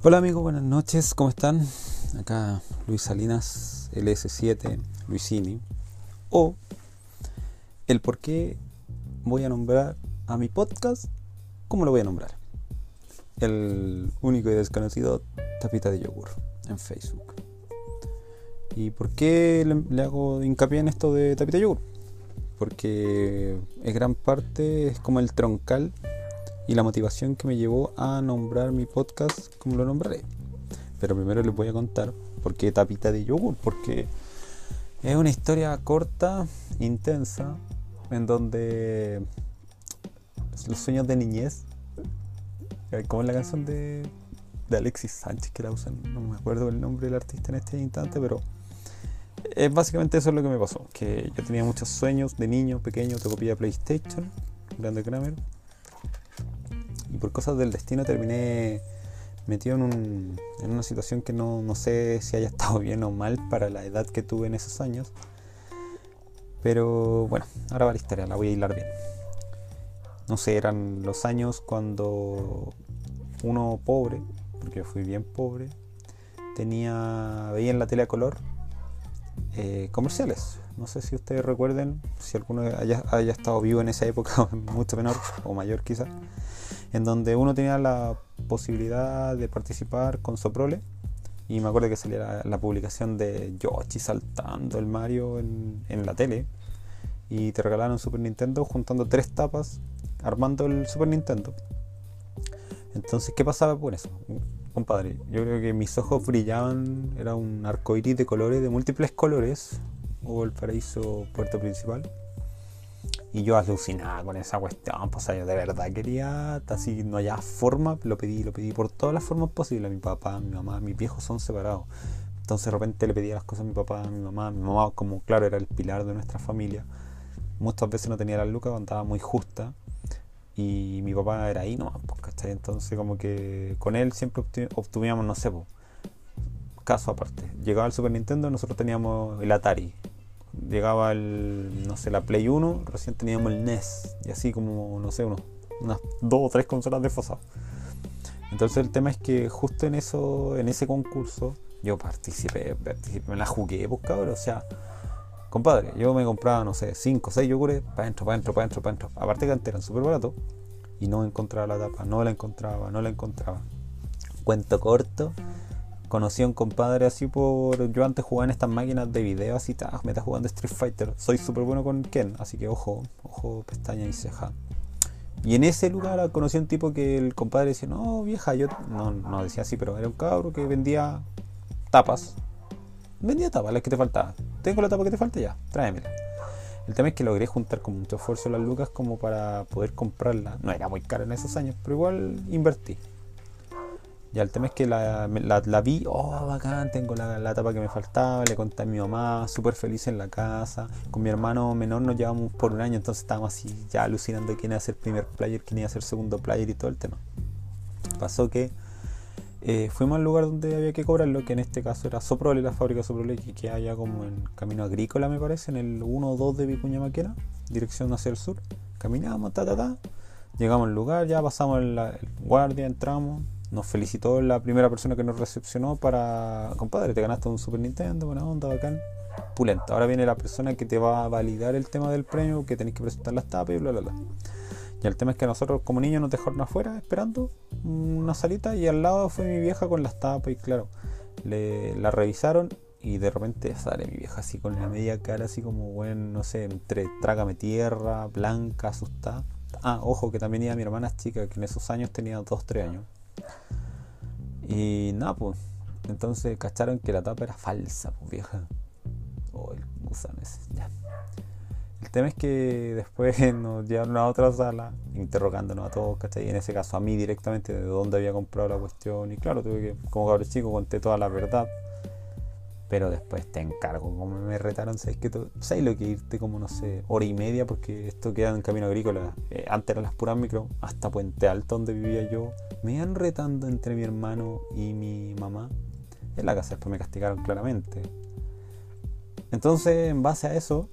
Hola amigos, buenas noches, ¿cómo están? Acá Luis Salinas, LS7, Luisini. O el por qué voy a nombrar a mi podcast, ¿cómo lo voy a nombrar? El único y desconocido Tapita de Yogur en Facebook. ¿Y por qué le, hago hincapié en esto de Tapita de Yogur? Porque es gran parte, es como el troncal y la motivación que me llevó a nombrar mi podcast como lo nombraré. Pero primero les voy a contar por qué tapita de yogur, porque es una historia corta, intensa, en donde los sueños de niñez, como en la canción de, Alexis Sánchez que la usan, no me acuerdo el nombre del artista en este instante, pero es básicamente eso es lo que me pasó, que yo tenía muchos sueños de niño, pequeño, te copia PlayStation, grande Kramer, y por cosas del destino terminé metido en, un, en una situación que no, no, sé si haya estado bien o mal para la edad que tuve en esos años. Pero bueno, ahora va la historia, la voy a hilar bien. No sé, eran los años cuando uno pobre, porque yo fui bien pobre, tenía, veía en la tele a color eh, comerciales. No sé si ustedes recuerden, si alguno haya, estado vivo en esa época, mucho menor o mayor quizás en donde uno tenía la posibilidad de participar con Soprole. Y me acuerdo que salía la, publicación de Yoshi saltando el Mario en, la tele. Y te regalaron Super Nintendo juntando tres tapas, armando el Super Nintendo. Entonces, ¿qué pasaba por eso? Compadre, yo creo que mis ojos brillaban, era un arco iris de colores, de múltiples colores, o el paraíso puerto principal. Y yo alucinaba con esa cuestión, pues yo de verdad quería, así no había forma, lo pedí, lo pedí por todas las formas posibles. Mi papá, mi mamá, mis viejos son separados. Entonces de repente le pedía las cosas a mi papá, a mi mamá. Mi mamá, como claro, era el pilar de nuestra familia. Muchas veces no tenía la lucas cuando estaba muy justa. Y mi papá era ahí nomás, pues, ¿cachai? Entonces como que con él siempre obtuvimos, no sé, pues, caso aparte. Llegaba el Super Nintendo, nosotros teníamos el Atari llegaba el, no sé, la Play 1, recién teníamos el NES, y así como, no sé, unos, unas dos o tres consolas de desfasadas. Entonces el tema es que justo en eso, en ese concurso, yo participé, participé me la jugué, pues o sea, compadre, yo me compraba, no sé, 5 o 6 yogures, para adentro, para adentro, para adentro, para adentro. Aparte que antes eran súper baratos, y no encontraba la tapa, no la encontraba, no la encontraba. Cuento corto, conocí a un compadre así por. Yo antes jugaba en estas máquinas de video, así, me está jugando Street Fighter. Soy súper bueno con Ken, así que ojo, ojo, pestaña y ceja. Y en ese lugar conocí a un tipo que el compadre decía, no, vieja, yo. No, no decía así, pero era un cabro que vendía tapas. Vendía tapas, las que te faltaban. Tengo la tapa que te falta ya, tráemela. El tema es que logré juntar con mucho esfuerzo las lucas como para poder comprarla. No era muy cara en esos años, pero igual invertí. Ya el tema es que la, la, vi, oh, bacán, tengo la, la, tapa que me faltaba, le conté a mi mamá, súper feliz en la casa. Con mi hermano menor nos llevamos por un año, entonces estábamos así ya alucinando quién iba a ser primer player, quién iba a ser segundo player y todo el tema. Pasó que eh, fuimos al lugar donde había que cobrarlo, que en este caso era Soprole, la fábrica Soprole, que queda allá como en camino agrícola, me parece, en el 1 o 2 de Vicuña Maquera, dirección hacia el sur. Caminamos, ta, ta, ta. Llegamos al lugar, ya pasamos el guardia, entramos nos felicitó la primera persona que nos recepcionó para, compadre, te ganaste un Super Nintendo, buena onda, bacán. Pulenta. Ahora viene la persona que te va a validar el tema del premio, que tenéis que presentar las tapas y bla, bla, bla. Y el tema es que nosotros como niños nos dejaron afuera esperando una salita y al lado fue mi vieja con las tapas y claro, le, la revisaron y de repente sale mi vieja así con la media cara así como, bueno, no sé, entre trágame tierra, blanca, asustada. Ah, ojo, que también iba mi hermana chica, que en esos años tenía 2-3 años. Y nada, pues. Entonces cacharon que la tapa era falsa, pues vieja. Oh, el gusano ese, ya. El tema es que después nos llevaron a otra sala, interrogándonos a todos, ¿cachai? Y en ese caso a mí directamente de dónde había comprado la cuestión. Y claro, tuve que, como cabrón chico, conté toda la verdad. Pero después te encargo, como me retaron, ¿sabes que ¿Sabes lo que irte como, no sé, hora y media? Porque esto queda en camino agrícola. Eh, antes eran las puras micro, hasta Puente Alto, donde vivía yo. Me iban retando entre mi hermano y mi mamá. En la casa después me castigaron claramente. Entonces, en base a eso,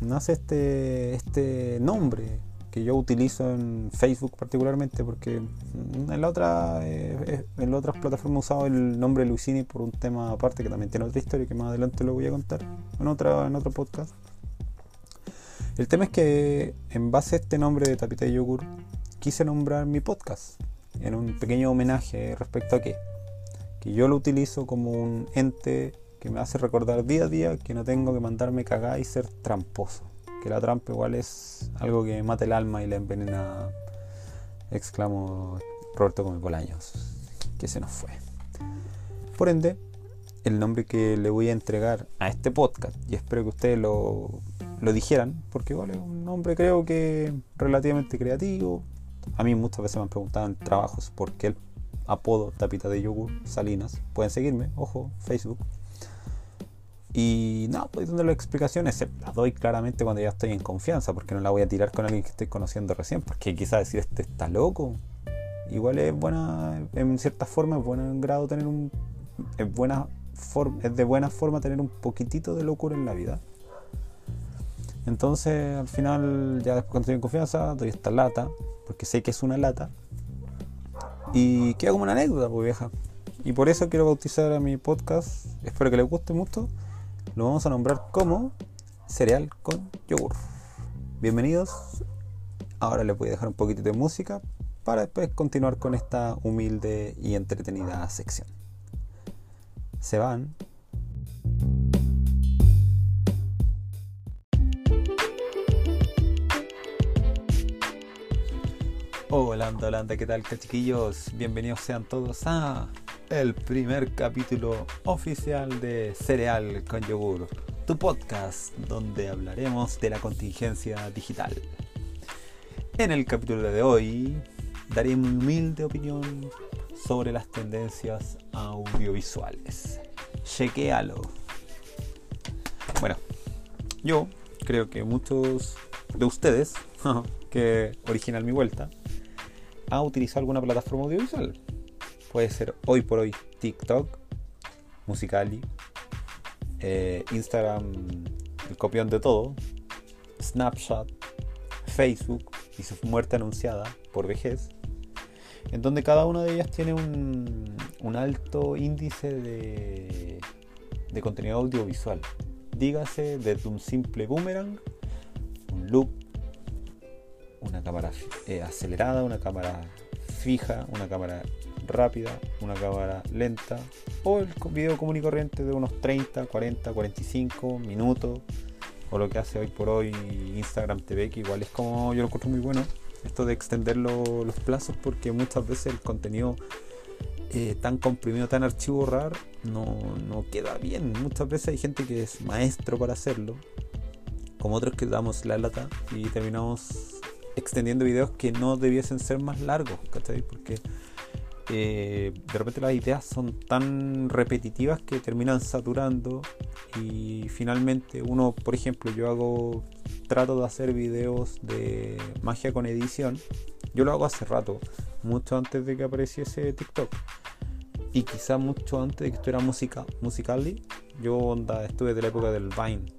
nace este, este nombre que yo utilizo en Facebook particularmente, porque en la otra eh, en las otras plataformas he usado el nombre Luisini por un tema aparte que también tiene otra historia que más adelante lo voy a contar en otra en otro podcast. El tema es que en base a este nombre de Tapita de Yogur quise nombrar mi podcast en un pequeño homenaje respecto a qué? Que yo lo utilizo como un ente que me hace recordar día a día que no tengo que mandarme cagar y ser tramposo. Que la trampa igual es algo que mata el alma y le envenena, exclamó Roberto Come Bolaños, que se nos fue. Por ende, el nombre que le voy a entregar a este podcast, y espero que ustedes lo, lo dijeran, porque es un nombre creo que relativamente creativo. A mí muchas veces me han preguntado en trabajos por qué el apodo Tapita de Yogur Salinas. Pueden seguirme, ojo, Facebook. Y no, pues donde las explicaciones las doy claramente cuando ya estoy en confianza, porque no la voy a tirar con alguien que estoy conociendo recién, porque quizás decir este está loco. Igual es buena, en cierta forma, es bueno en grado tener un. Es, buena forma, es de buena forma tener un poquitito de locura en la vida. Entonces, al final, ya después cuando estoy en confianza, doy esta lata, porque sé que es una lata. Y queda como una anécdota, pues vieja. Y por eso quiero bautizar a mi podcast. Espero que les guste mucho lo vamos a nombrar como cereal con yogur. Bienvenidos. Ahora les voy a dejar un poquito de música para después continuar con esta humilde y entretenida sección. Se van. Hola, hola, ¿qué tal, chiquillos? Bienvenidos sean todos a el primer capítulo oficial de Cereal con Yogur, tu podcast donde hablaremos de la contingencia digital. En el capítulo de hoy daré mi humilde opinión sobre las tendencias audiovisuales. Chequéalo. Bueno, yo creo que muchos de ustedes que originan mi vuelta ha utilizado alguna plataforma audiovisual puede ser hoy por hoy TikTok, Musicali, eh, Instagram, el copión de todo, Snapchat, Facebook y su muerte anunciada por vejez, en donde cada una de ellas tiene un, alto índice de, de contenido audiovisual. Dígase desde un simple boomerang, un loop, una cámara eh, acelerada, una cámara fija, una cámara rápida, una cámara lenta o el video común y corriente de unos 30, 40, 45 minutos o lo que hace hoy por hoy Instagram TV que igual es como yo lo encuentro muy bueno esto de extender los plazos porque muchas veces el contenido eh, tan comprimido, tan archivo RAR no, no queda bien. Muchas veces hay gente que es maestro para hacerlo, como otros que damos la lata y terminamos extendiendo videos que no debiesen ser más largos, ¿cachai? Porque eh, de repente las ideas son tan repetitivas que terminan saturando y finalmente uno, por ejemplo, yo hago, trato de hacer videos de magia con edición, yo lo hago hace rato, mucho antes de que apareciese TikTok. Y quizá mucho antes de que estuviera música, Musically, yo onda, estuve de la época del Vine,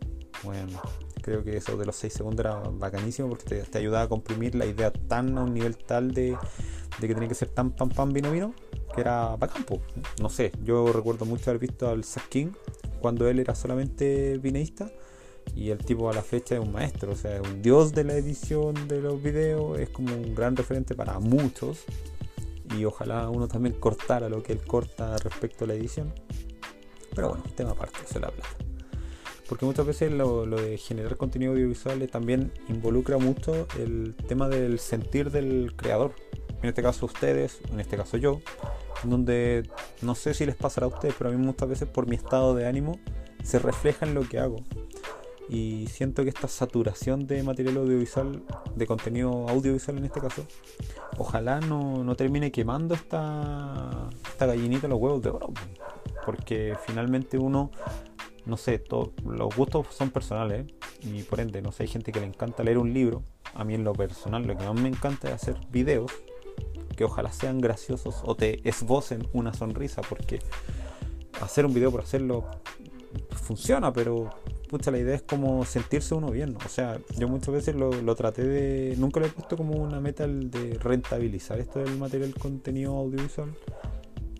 bueno, creo que eso de los 6 segundos era bacanísimo porque te, te ayudaba a comprimir la idea tan a un nivel tal de de que tenía que ser tan pam pam vino vino, que era para campo. No sé, yo recuerdo mucho haber visto al Zack King cuando él era solamente vineísta y el tipo a la fecha es un maestro, o sea, es un dios de la edición de los videos, es como un gran referente para muchos y ojalá uno también cortara lo que él corta respecto a la edición. Pero bueno, tema aparte, se la plata. Porque muchas veces lo, lo, de generar contenido audiovisual también involucra mucho el tema del sentir del creador en este caso ustedes, en este caso yo, donde no sé si les pasará a ustedes, pero a mí muchas veces por mi estado de ánimo se refleja en lo que hago. Y siento que esta saturación de material audiovisual, de contenido audiovisual en este caso, ojalá no, no termine quemando esta, esta gallinita los huevos de oro. Porque finalmente uno, no sé, los gustos son personales y por ende, no sé, hay gente que le encanta leer un libro. A mí en lo personal lo que más me encanta es hacer videos que ojalá sean graciosos o te esbocen una sonrisa, porque hacer un video por hacerlo funciona, pero pucha, la idea es como sentirse uno bien. O sea, yo muchas veces lo, lo traté de. Nunca lo he puesto como una meta de rentabilizar esto del material contenido audiovisual.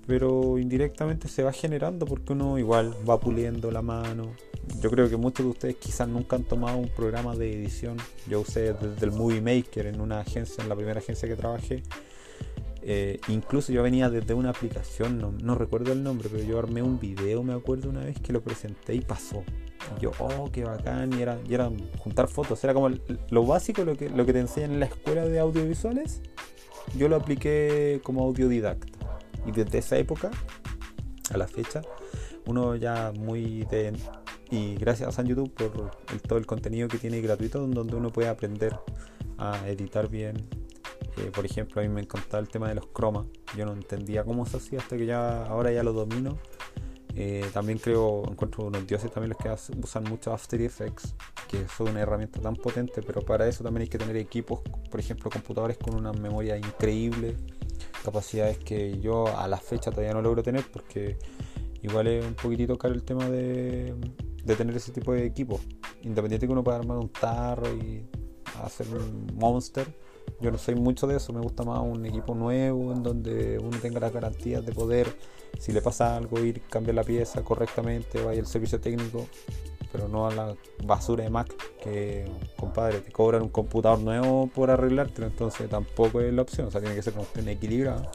Pero indirectamente se va generando porque uno igual va puliendo la mano. Yo creo que muchos de ustedes quizás nunca han tomado un programa de edición. Yo usé desde el Movie Maker en una agencia, en la primera agencia que trabajé eh, incluso yo venía desde una aplicación, no, recuerdo el nombre, pero yo armé un video, me acuerdo una vez que lo presenté y pasó. Y yo, oh, qué bacán, y era, y era juntar fotos, era como lo básico, lo que, lo que te enseñan en la escuela de audiovisuales, yo lo apliqué como audiodidacta. Y desde esa época a la fecha, uno ya muy de... Y gracias a YouTube por todo el contenido que tiene gratuito, donde uno puede aprender a editar bien, por ejemplo, a mí me encantaba el tema de los cromas. Yo no entendía cómo se hacía hasta que ya ahora ya lo domino. Eh, también creo, encuentro unos dioses también los que usan mucho After Effects, que son una herramienta tan potente, pero para eso también hay que tener equipos, por ejemplo, computadores con una memoria increíble, capacidades que yo a la fecha todavía no logro tener porque igual es un poquitito caro el tema de, de tener ese tipo de equipos. Independiente que uno pueda armar un tarro y hacer un monster, yo no soy mucho de eso, me gusta más un equipo nuevo en donde uno tenga las garantías de poder, si le pasa algo, ir cambiar la pieza correctamente, vaya el servicio técnico, pero no a la basura de Mac que, compadre, te cobran un computador nuevo por arreglártelo, entonces tampoco es la opción, o sea, tiene que ser una equilibrada.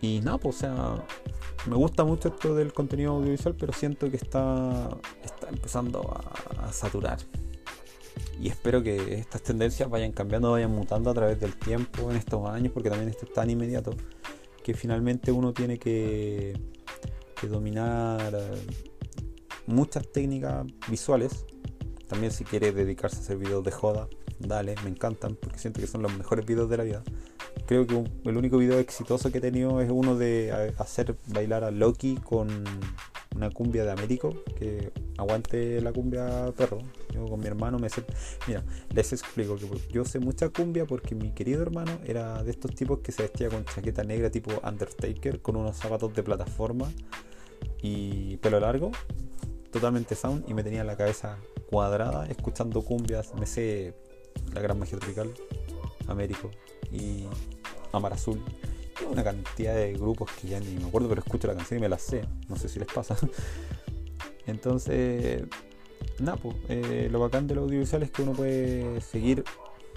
Y nada, pues, o sea, me gusta mucho esto del contenido audiovisual, pero siento que está, está empezando a saturar y espero que estas tendencias vayan cambiando, vayan mutando a través del tiempo en estos años, porque también esto es tan inmediato que finalmente uno tiene que, dominar muchas técnicas visuales. También si quiere dedicarse a hacer videos de joda, dale, me encantan porque siento que son los mejores videos de la vida. Creo que el único video exitoso que he tenido es uno de hacer bailar a Loki con una cumbia de Américo, que aguante la cumbia perro. Yo con mi hermano me sé... Mira, les explico que yo sé mucha cumbia porque mi querido hermano era de estos tipos que se vestía con chaqueta negra tipo Undertaker, con unos zapatos de plataforma y pelo largo, totalmente sound, y me tenía la cabeza cuadrada escuchando cumbias. Me sé la gran magia tropical, Américo y Amar Azul una cantidad de grupos que ya ni me acuerdo, pero escucho la canción y me la sé. No sé si les pasa. Entonces, nada, pues, eh, lo bacán del audiovisual es que uno puede seguir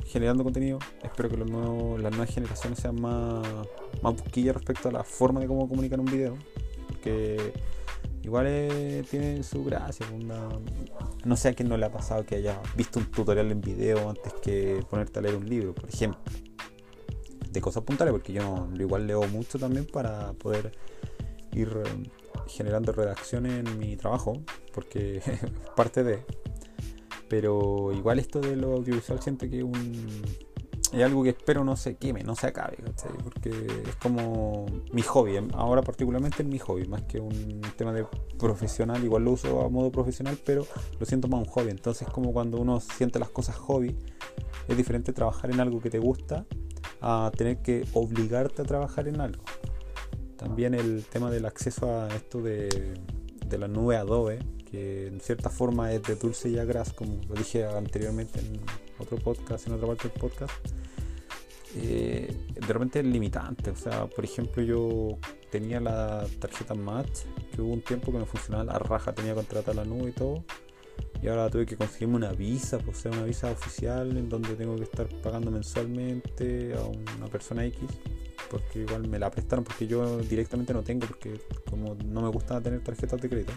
generando contenido. Espero que las nuevas generaciones sean más, más busquillas respecto a la forma de cómo comunicar un video. Porque igual tiene su gracia. Pues, no sé a quién no le ha pasado que haya visto un tutorial en video antes que ponerte a leer un libro, por ejemplo de cosas puntuales, porque yo igual leo mucho también para poder ir eh, generando redacciones en mi trabajo, porque es parte de. Pero igual esto de lo audiovisual siento que un, es algo que espero no se queme, no se acabe, porque es como mi hobby, em, ahora particularmente es mi hobby, más que un tema de profesional, igual lo uso a modo profesional, pero lo siento más un hobby, entonces como cuando uno siente las cosas hobby, es diferente trabajar en algo que te gusta a tener que obligarte a trabajar en algo. También el tema del acceso a esto de, la nube Adobe, que en cierta forma es de dulce y agras, como lo dije anteriormente en otro podcast, en otra parte del podcast. Eh, de repente es limitante. O sea, por ejemplo, yo tenía la tarjeta Match, que hubo un tiempo que no funcionaba la raja, tenía contratar la nube y todo y ahora tuve que conseguirme una visa, pues sea una visa oficial en donde tengo que estar pagando mensualmente a una persona X, porque igual me la prestaron, porque yo directamente no tengo, porque como no me gusta tener tarjetas de crédito.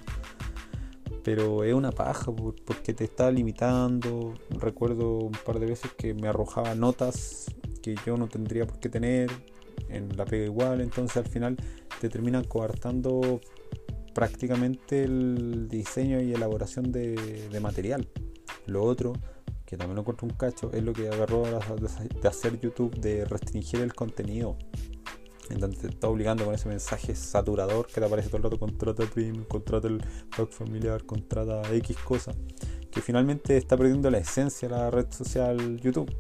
Pero es una paja porque te está limitando. Recuerdo un par de veces que me arrojaba notas que yo no tendría por qué tener en la pega igual, entonces al final te terminan coartando prácticamente el diseño y elaboración de, material. Lo otro, que también lo encuentro un cacho, es lo que agarró de hacer YouTube, de restringir el contenido. En donde te está obligando con ese mensaje saturador que te aparece todo el rato, contrata Premium, contrata el pack familiar, contrata X cosa. Que finalmente está perdiendo la esencia de la red social YouTube.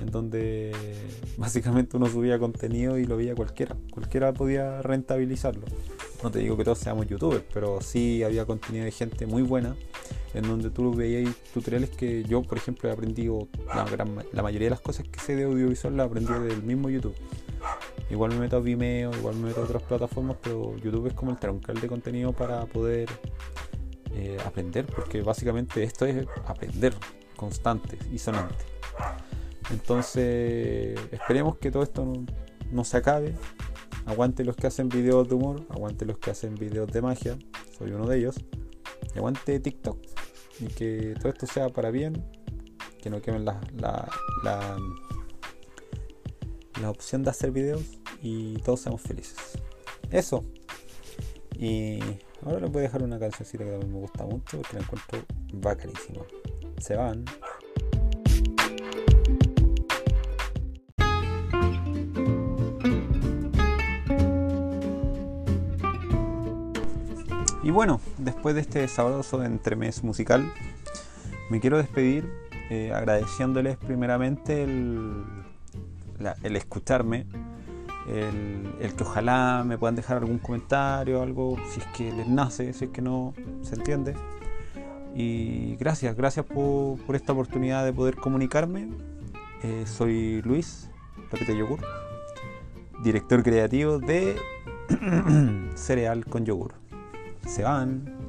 En donde básicamente uno subía contenido y lo veía cualquiera. Cualquiera podía rentabilizarlo no te digo que todos seamos youtubers, pero sí había contenido de gente muy buena, en donde tú veías tutoriales que yo, por ejemplo, he aprendido, la, la mayoría de las cosas que sé de audiovisual las aprendí del mismo YouTube. Igual me meto a Vimeo, igual me meto a otras plataformas, pero YouTube es como el troncal de contenido para poder eh, aprender, porque básicamente esto es aprender constante y sonante. Entonces, esperemos que todo esto no, se acabe. Aguante los que hacen videos de humor, aguante los que hacen videos de magia, soy uno de ellos. Y aguante TikTok. Y que todo esto sea para bien, que no quemen la, la, la, la opción de hacer videos y todos seamos felices. Eso. Y ahora les voy a dejar una cancioncita que también me gusta mucho porque la encuentro bacanísima. Se van. Y bueno, después de este sabroso entremés musical, me quiero despedir eh, agradeciéndoles primeramente el, el escucharme, el, que ojalá me puedan dejar algún comentario, algo, si es que les nace, si es que no se entiende. Y gracias, gracias por, esta oportunidad de poder comunicarme. Eh, soy Luis Pepite Yogur, director creativo de Cereal con Yogur. Se van.